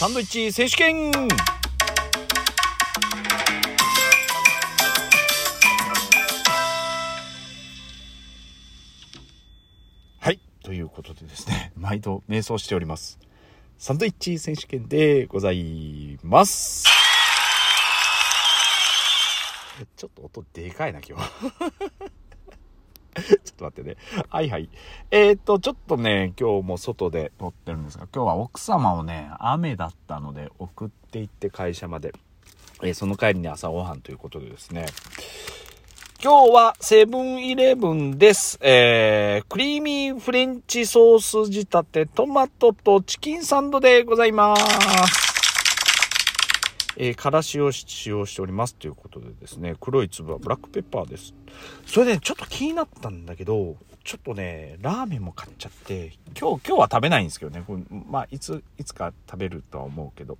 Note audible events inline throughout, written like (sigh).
サンドイッチ選手権はい。ということでですね、(laughs) 毎度瞑想しております。サンドイッチ選手権でございます。(laughs) ちょっと音でかいな、今日。(laughs) (laughs) ちょっと待ってね。はいはい。えー、っと、ちょっとね、今日も外で撮ってるんですが、今日は奥様をね、雨だったので送って行って会社まで。えーその帰りに朝ごはんということでですね。今日はセブンイレブンです。えー、クリーミーフレンチソース仕立てトマトとチキンサンドでございます。えー、からしを使用しておりますということでですね、黒い粒はブラックペッパーです。それで、ね、ちょっと気になったんだけど、ちょっとね、ラーメンも買っちゃって、今日、今日は食べないんですけどね、これまあ、いつ、いつか食べるとは思うけど、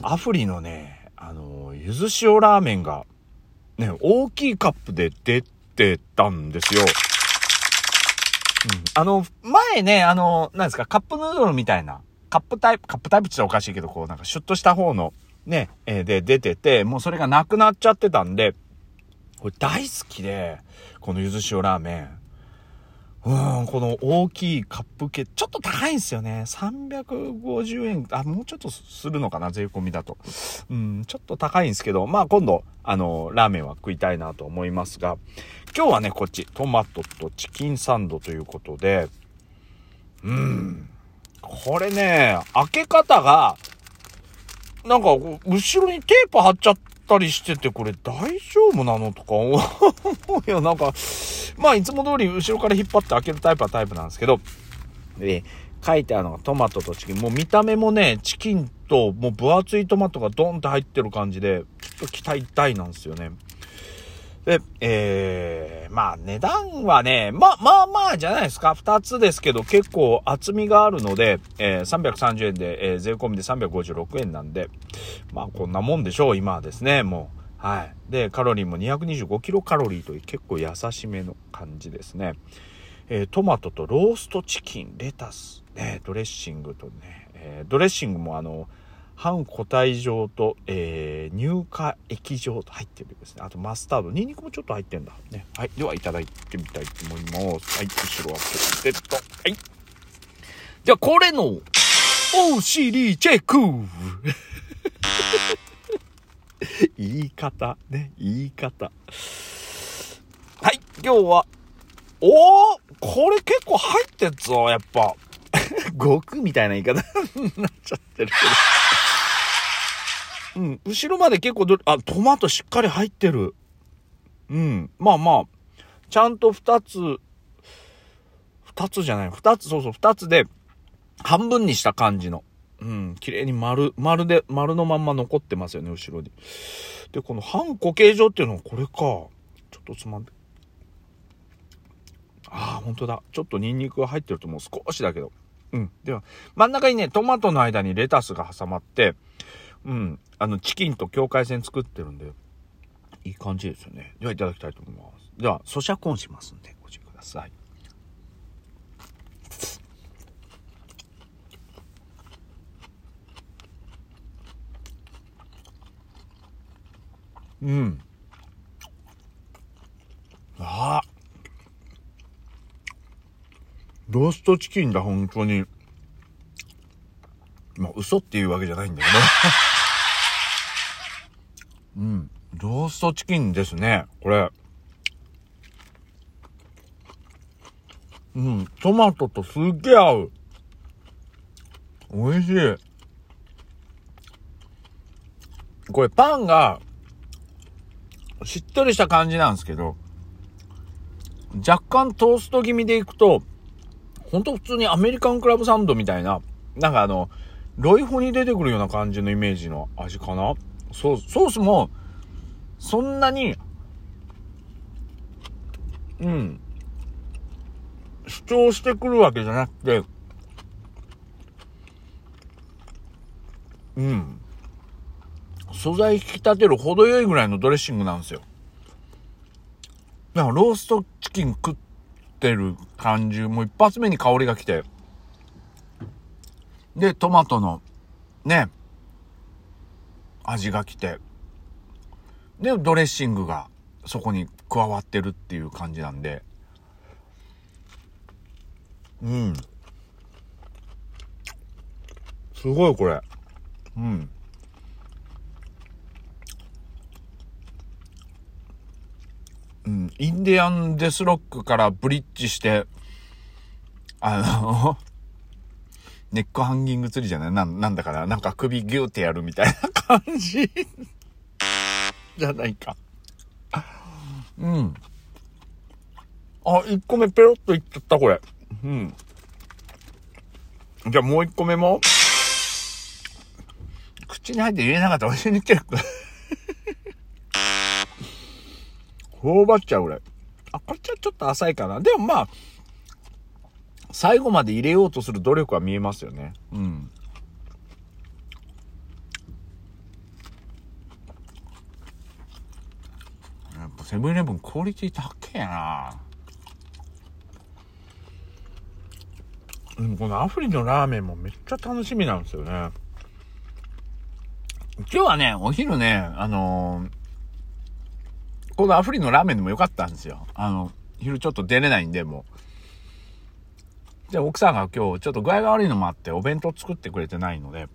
アフリのね、あの、ゆず塩ラーメンが、ね、大きいカップで出てたんですよ。うん。あの、前ね、あの、なんですか、カップヌードルみたいな、カップタイプ、カップタイプって言ったらおかしいけど、こう、なんかシュッとした方の、ね、えで出てて、もうそれがなくなっちゃってたんで、これ大好きで、このゆず塩ラーメン。うん、この大きいカップ系、ちょっと高いんですよね。350円、あ、もうちょっとするのかな、税込みだと。うん、ちょっと高いんですけど、まあ今度、あの、ラーメンは食いたいなと思いますが、今日はね、こっち、トマトとチキンサンドということで、うん、これね、開け方が、なんか、後ろにテープ貼っちゃったりしてて、これ大丈夫なのとか思うよ。なんか、まあ、いつも通り後ろから引っ張って開けるタイプはタイプなんですけど、で、書いてあるのがトマトとチキン。もう見た目もね、チキンともう分厚いトマトがドンって入ってる感じで、ちょっと期待大なんですよね。で、えー、まあ値段はね、まあまあまあじゃないですか。二つですけど結構厚みがあるので、えー、330円で、えー、税込みで356円なんで、まあこんなもんでしょう、今はですね、もう。はい。で、カロリーも225キロカロリーという結構優しめの感じですね。えートマトとローストチキン、レタス、ね、ドレッシングとね、えードレッシングもあの、半固体状と、えー乳化液状と入ってるですね。あとマスタード、ニンニクもちょっと入ってんだ。ね。はい。では、いただいてみたいと思います。はい。後ろはポテト。はい。じゃあ、これの、お尻チェック (laughs) 言い方、ね。言い方。はい。今日は、おーこれ結構入ってんぞ、やっぱ。(laughs) 極みたいな言い方になっちゃってるけど。うん、後ろまで結構ど、あ、トマトしっかり入ってる。うん、まあまあ、ちゃんと二つ、二つじゃない、二つ、そうそう、二つで、半分にした感じの。うん、綺麗に丸、丸で、丸のまんま残ってますよね、後ろに。で、この半固形状っていうのはこれか。ちょっとつまんで。ああ、本当だ。ちょっとニンニクが入ってると思う。少しだけど。うん。では、真ん中にね、トマトの間にレタスが挟まって、うん。あの、チキンと境界線作ってるんで、いい感じですよね。では、いただきたいと思います。では、咀嚼音しますんで、ご注意ください。うん。ああ。ローストチキンだ、本当に。まあ、嘘っていうわけじゃないんだけど。(laughs) うん。ローストチキンですね、これ。うん。トマトとすっげえ合う。美味しい。これパンが、しっとりした感じなんですけど、若干トースト気味でいくと、ほんと普通にアメリカンクラブサンドみたいな、なんかあの、ロイホに出てくるような感じのイメージの味かな？ソース、ソースも、そんなに、うん、主張してくるわけじゃなくて、うん。素材引き立てる程よいぐらいのドレッシングなんですよ。なんかローストチキン食ってる感じ、もう一発目に香りが来て、で、トマトのね、味が来て、で、ドレッシングがそこに加わってるっていう感じなんで、うん。すごいこれ。うん。うん、インディアンデスロックからブリッジして、あのネックハンギング釣りじゃない？な、なんだから、なんか首ギューってやるみたいな感じじゃないか。うん。あ、1個目ペロッといっちゃった、これ。うん。じゃあもう1個目も？口に入って入れなかったら教えに来てる。頬張っちゃう、俺。あ、こっちはちょっと浅いかな。でもまあ、最後まで入れようとする努力は見えますよね。うん。やっぱセブンイレブンクオリティ高えなうん、このアフリのラーメンもめっちゃ楽しみなんですよね。今日はね、お昼ね、あのー、このアフリのラーメンでもよかったんですよ。あの、昼ちょっと出れないんで、もう。で、奥さんが今日ちょっと具合が悪いのもあってお弁当作ってくれてないので、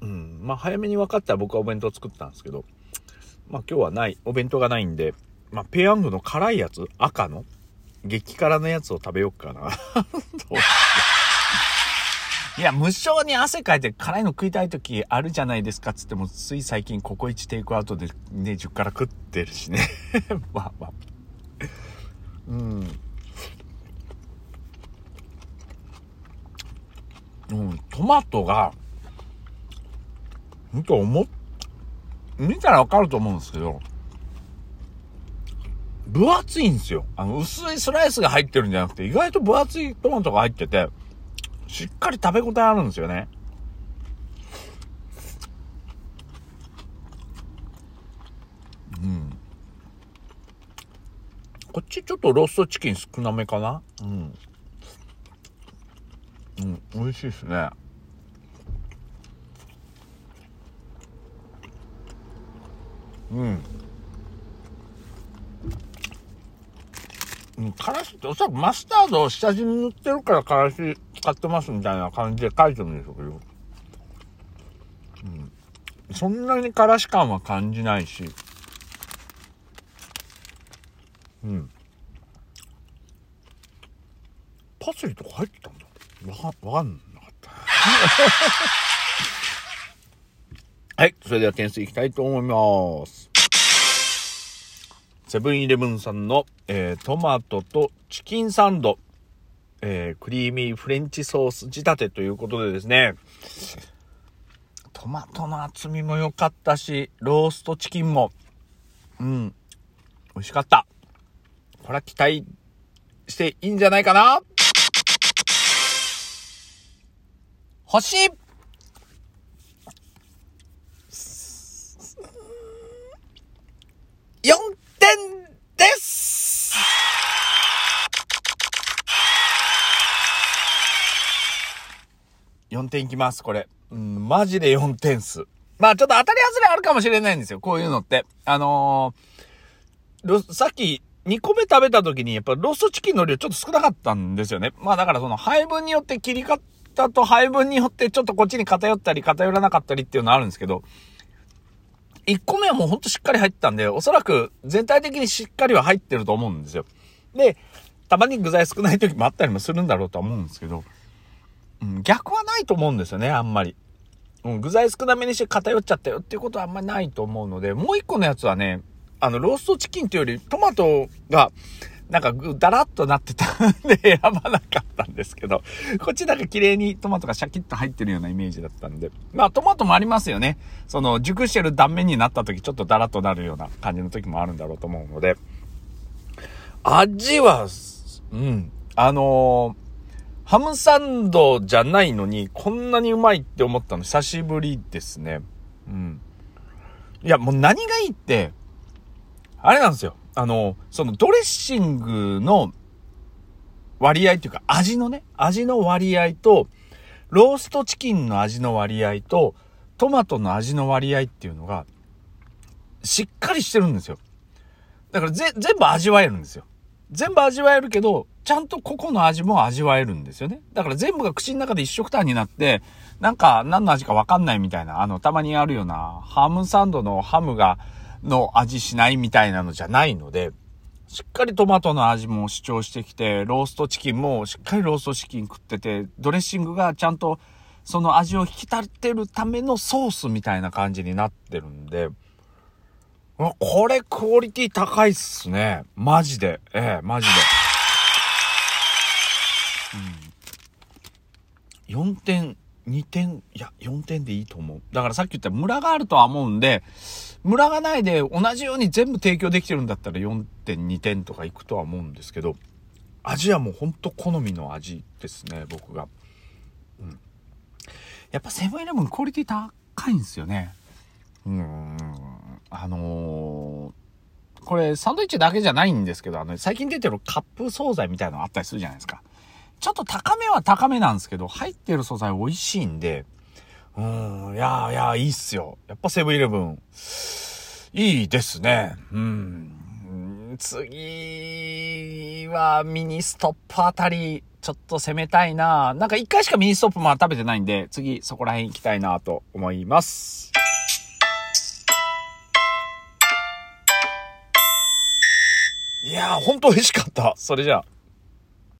うん、まあ早めに分かったら僕はお弁当作ったんですけど、まあ今日はない、お弁当がないんで、まあペヤングの辛いやつ、赤の、激辛のやつを食べよっかな。(laughs) いや、無性に汗かいて辛いの食いたい時あるじゃないですかつっても、つい最近ココイチテイクアウトでね、10から食ってるしね。(laughs) まあまあ。うん。うん、トマトが、ほんと思っ、見たらわかると思うんですけど、分厚いんですよ。あの、薄いスライスが入ってるんじゃなくて、意外と分厚いトマトが入ってて、しっかり食べ応えあるんですよね。うん。こっちちょっとローストチキン少なめかな？うん。美味しいですね。うん。うん、からしっておそらくマスタードを下地に塗ってるからからし使ってますみたいな感じで書いてるんでしょうけど。うん。そんなにからし感は感じないし。うん。パセリとか入ってたんだ。わか、かんなかった。(laughs) はい。それでは点数いきたいと思います。セブンイレブンさんの、えー、トマトとチキンサンド。えー、クリーミーフレンチソース仕立てということでですね、トマトの厚みも良かったし、ローストチキンも、うん、美味しかった。これは期待していいんじゃないかな？星 !4 点です4点いきます、これ。うん、マジで4点数。まあちょっと当たり外れあるかもしれないんですよ、こういうのって。あのー、さっき2個目食べた時にやっぱローストチキンの量ちょっと少なかったんですよね。まあだからその配分によって切り方と配分によってちょっとこっちに偏ったり偏らなかったりっていうのはあるんですけど、1個目はもうほんとしっかり入ったんで、おそらく全体的にしっかりは入ってると思うんですよ。で、たまに具材少ない時もあったりもするんだろうとは思うんですけど、うん、逆はないと思うんですよね、あんまり。うん、具材少なめにして偏っちゃったよっていうことはあんまりないと思うので、もう一個のやつはね、あの、ローストチキンというよりトマトが、なんか、だらっとなってたんで選ばなかったんですけど、こっちなんか綺麗にトマトがシャキッと入ってるようなイメージだったんで。まあ、トマトもありますよね。その、熟してる断面になった時、ちょっとだらっとなるような感じの時もあるんだろうと思うので、味は、うん、あのーハムサンドじゃないのに、こんなにうまいって思ったの久しぶりですね。うん。いや、もう何がいいって、あれなんですよ。あの、そのドレッシングの割合っていうか、味のね、味の割合と、ローストチキンの味の割合と、トマトの味の割合っていうのが、しっかりしてるんですよ。だからぜ、全部味わえるんですよ。全部味わえるけど、ちゃんと個々の味も味わえるんですよね。だから全部が口の中で一色単になって、なんか何の味かわかんないみたいな、あの、たまにあるような、ハムサンドのハムが、の味しないみたいなのじゃないので、しっかりトマトの味も主張してきて、ローストチキンもしっかりローストチキン食ってて、ドレッシングがちゃんとその味を引き立てるためのソースみたいな感じになってるんで、これクオリティ高いっすね。マジで。ええ、マジで。うん。4点、2点、いや、4点でいいと思う。だからさっき言ったムラがあるとは思うんで、ムラがないで同じように全部提供できてるんだったら4.2点とかいくとは思うんですけど、味はもうほんと好みの味ですね、僕が。うん。やっぱセブンイレブンクオリティ高いんですよね。うん。あのー、これサンドイッチだけじゃないんですけど、あの、最近出てるカップ惣菜みたいなのあったりするじゃないですか。ちょっと高めは高めなんですけど、入ってる素材美味しいんで、うん、いやいや、いいっすよ。やっぱセブンイレブン、いいですね。うん。次はミニストップあたり、ちょっと攻めたいななんか一回しかミニストップまだ食べてないんで、次そこら辺行きたいなと思います。いやー、ほんと美味しかった。それじゃあ。